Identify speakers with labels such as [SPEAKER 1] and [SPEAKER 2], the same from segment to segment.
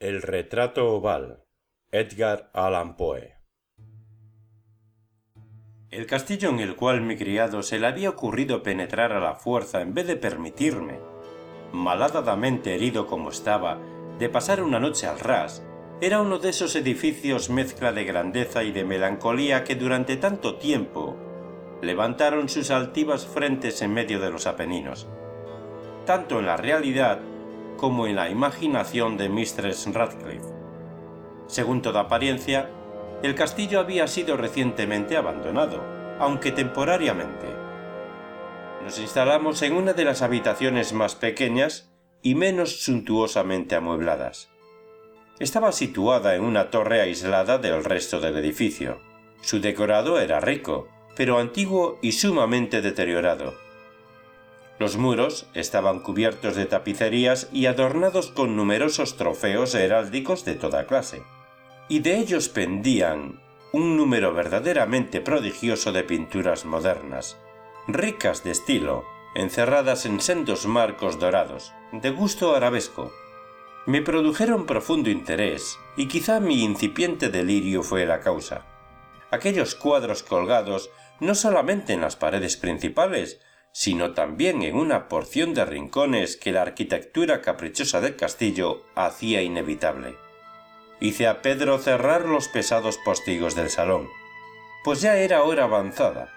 [SPEAKER 1] El retrato oval. Edgar Allan Poe. El castillo en el cual mi criado se le había ocurrido penetrar a la fuerza en vez de permitirme, malhadadamente herido como estaba, de pasar una noche al ras, era uno de esos edificios mezcla de grandeza y de melancolía que durante tanto tiempo levantaron sus altivas frentes en medio de los Apeninos. Tanto en la realidad como en la imaginación de Mistress Radcliffe. Según toda apariencia, el castillo había sido recientemente abandonado, aunque temporariamente. Nos instalamos en una de las habitaciones más pequeñas y menos suntuosamente amuebladas. Estaba situada en una torre aislada del resto del edificio. Su decorado era rico, pero antiguo y sumamente deteriorado los muros estaban cubiertos de tapicerías y adornados con numerosos trofeos heráldicos de toda clase, y de ellos pendían un número verdaderamente prodigioso de pinturas modernas, ricas de estilo, encerradas en sendos marcos dorados, de gusto arabesco. Me produjeron profundo interés, y quizá mi incipiente delirio fue la causa. Aquellos cuadros colgados no solamente en las paredes principales, sino también en una porción de rincones que la arquitectura caprichosa del castillo hacía inevitable. Hice a Pedro cerrar los pesados postigos del salón, pues ya era hora avanzada.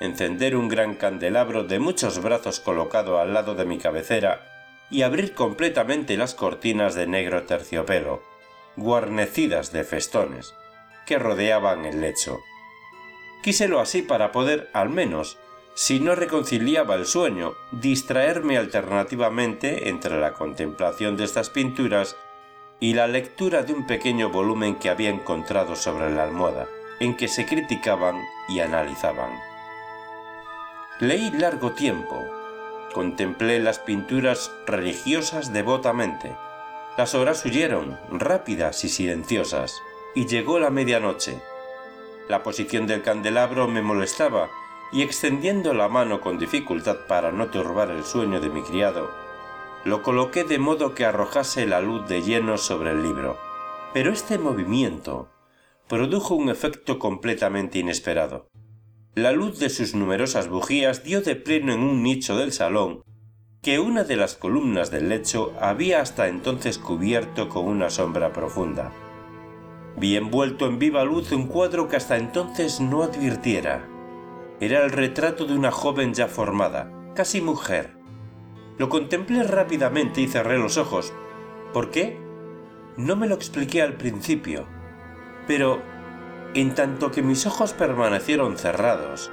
[SPEAKER 1] Encender un gran candelabro de muchos brazos colocado al lado de mi cabecera y abrir completamente las cortinas de negro terciopelo, guarnecidas de festones, que rodeaban el lecho. Quíselo así para poder, al menos, si no reconciliaba el sueño, distraerme alternativamente entre la contemplación de estas pinturas y la lectura de un pequeño volumen que había encontrado sobre la almohada, en que se criticaban y analizaban. Leí largo tiempo, contemplé las pinturas religiosas devotamente. Las horas huyeron, rápidas y silenciosas, y llegó la medianoche. La posición del candelabro me molestaba y extendiendo la mano con dificultad para no turbar el sueño de mi criado, lo coloqué de modo que arrojase la luz de lleno sobre el libro. Pero este movimiento produjo un efecto completamente inesperado. La luz de sus numerosas bujías dio de pleno en un nicho del salón que una de las columnas del lecho había hasta entonces cubierto con una sombra profunda. Vi envuelto en viva luz un cuadro que hasta entonces no advirtiera era el retrato de una joven ya formada, casi mujer. Lo contemplé rápidamente y cerré los ojos. ¿Por qué? No me lo expliqué al principio. Pero, en tanto que mis ojos permanecieron cerrados,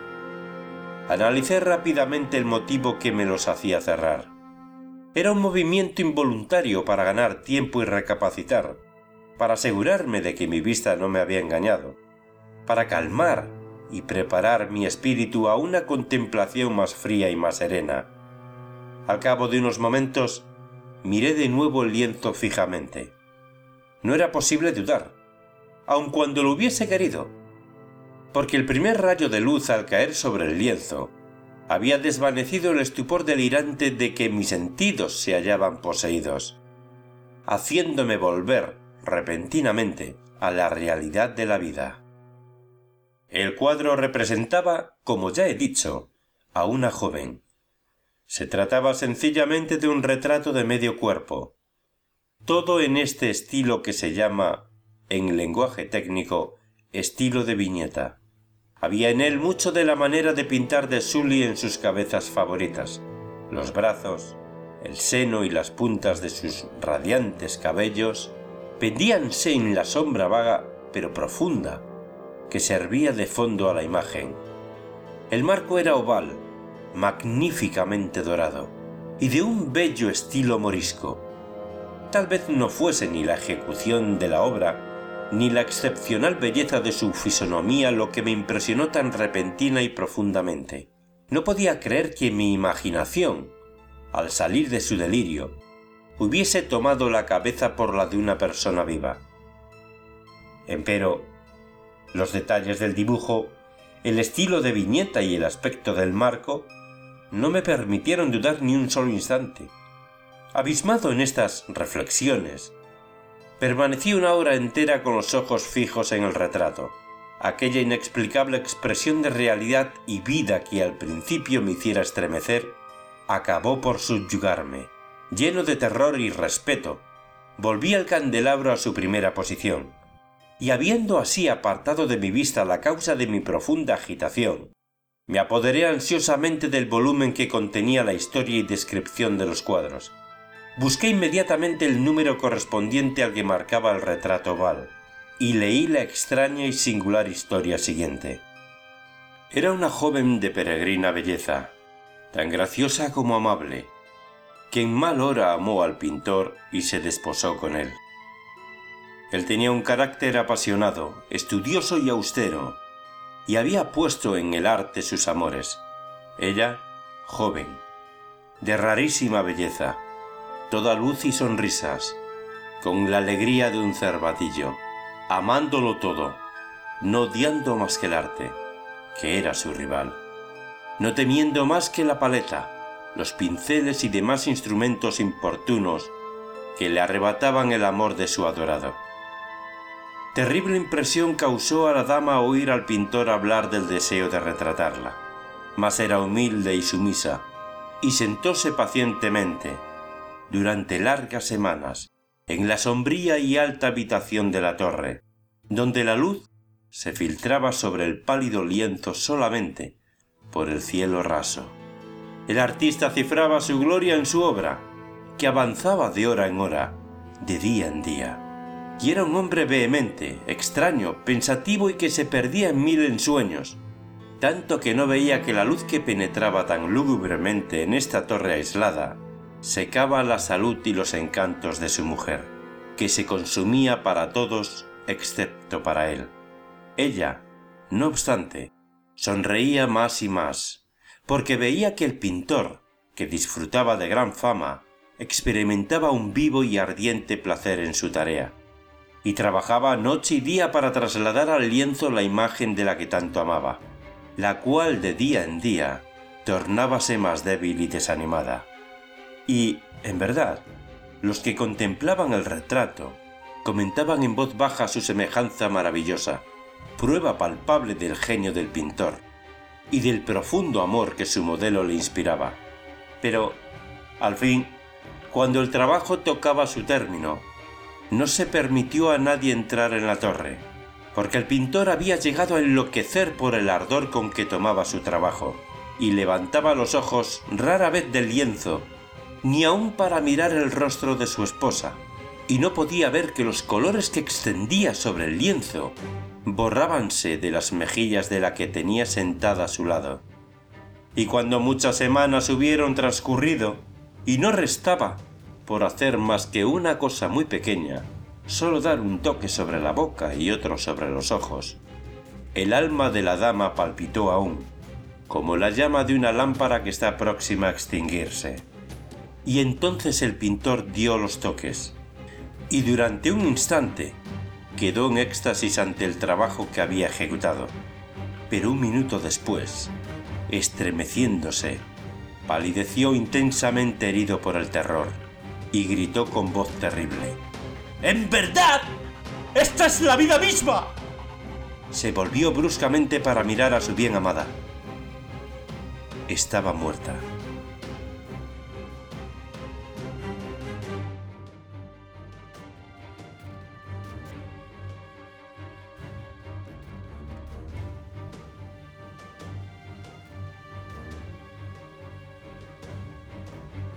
[SPEAKER 1] analicé rápidamente el motivo que me los hacía cerrar. Era un movimiento involuntario para ganar tiempo y recapacitar, para asegurarme de que mi vista no me había engañado, para calmar y preparar mi espíritu a una contemplación más fría y más serena. Al cabo de unos momentos, miré de nuevo el lienzo fijamente. No era posible dudar, aun cuando lo hubiese querido, porque el primer rayo de luz al caer sobre el lienzo había desvanecido el estupor delirante de que mis sentidos se hallaban poseídos, haciéndome volver repentinamente a la realidad de la vida. El cuadro representaba, como ya he dicho, a una joven. Se trataba sencillamente de un retrato de medio cuerpo, todo en este estilo que se llama, en lenguaje técnico, estilo de viñeta. Había en él mucho de la manera de pintar de Sully en sus cabezas favoritas. Los brazos, el seno y las puntas de sus radiantes cabellos pendíanse en la sombra vaga pero profunda que servía de fondo a la imagen. El marco era oval, magníficamente dorado, y de un bello estilo morisco. Tal vez no fuese ni la ejecución de la obra, ni la excepcional belleza de su fisonomía lo que me impresionó tan repentina y profundamente. No podía creer que mi imaginación, al salir de su delirio, hubiese tomado la cabeza por la de una persona viva. Empero, los detalles del dibujo, el estilo de viñeta y el aspecto del marco no me permitieron dudar ni un solo instante. Abismado en estas reflexiones, Permanecí una hora entera con los ojos fijos en el retrato. Aquella inexplicable expresión de realidad y vida que al principio me hiciera estremecer, acabó por subyugarme. Lleno de terror y respeto, volví el candelabro a su primera posición, y habiendo así apartado de mi vista la causa de mi profunda agitación, me apoderé ansiosamente del volumen que contenía la historia y descripción de los cuadros. Busqué inmediatamente el número correspondiente al que marcaba el retrato oval, y leí la extraña y singular historia siguiente. Era una joven de peregrina belleza, tan graciosa como amable, que en mal hora amó al pintor y se desposó con él. Él tenía un carácter apasionado, estudioso y austero, y había puesto en el arte sus amores. Ella, joven, de rarísima belleza, toda luz y sonrisas, con la alegría de un cervatillo, amándolo todo, no odiando más que el arte, que era su rival, no temiendo más que la paleta, los pinceles y demás instrumentos importunos que le arrebataban el amor de su adorado. Terrible impresión causó a la dama oír al pintor hablar del deseo de retratarla, mas era humilde y sumisa, y sentóse pacientemente, durante largas semanas, en la sombría y alta habitación de la torre, donde la luz se filtraba sobre el pálido lienzo solamente por el cielo raso. El artista cifraba su gloria en su obra, que avanzaba de hora en hora, de día en día y era un hombre vehemente, extraño, pensativo y que se perdía en mil ensueños, tanto que no veía que la luz que penetraba tan lúgubremente en esta torre aislada secaba la salud y los encantos de su mujer, que se consumía para todos excepto para él. Ella, no obstante, sonreía más y más, porque veía que el pintor, que disfrutaba de gran fama, experimentaba un vivo y ardiente placer en su tarea y trabajaba noche y día para trasladar al lienzo la imagen de la que tanto amaba, la cual de día en día tornábase más débil y desanimada. Y, en verdad, los que contemplaban el retrato comentaban en voz baja su semejanza maravillosa, prueba palpable del genio del pintor y del profundo amor que su modelo le inspiraba. Pero, al fin, cuando el trabajo tocaba su término no se permitió a nadie entrar en la torre, porque el pintor había llegado a enloquecer por el ardor con que tomaba su trabajo, y levantaba los ojos rara vez del lienzo, ni aun para mirar el rostro de su esposa, y no podía ver que los colores que extendía sobre el lienzo borrábanse de las mejillas de la que tenía sentada a su lado. Y cuando muchas semanas hubieron transcurrido, y no restaba por hacer más que una cosa muy pequeña, solo dar un toque sobre la boca y otro sobre los ojos. El alma de la dama palpitó aún, como la llama de una lámpara que está próxima a extinguirse. Y entonces el pintor dio los toques, y durante un instante quedó en éxtasis ante el trabajo que había ejecutado. Pero un minuto después, estremeciéndose, palideció intensamente herido por el terror y gritó con voz terrible. ¡En verdad! ¡Esta es la vida misma! Se volvió bruscamente para mirar a su bien amada. Estaba muerta.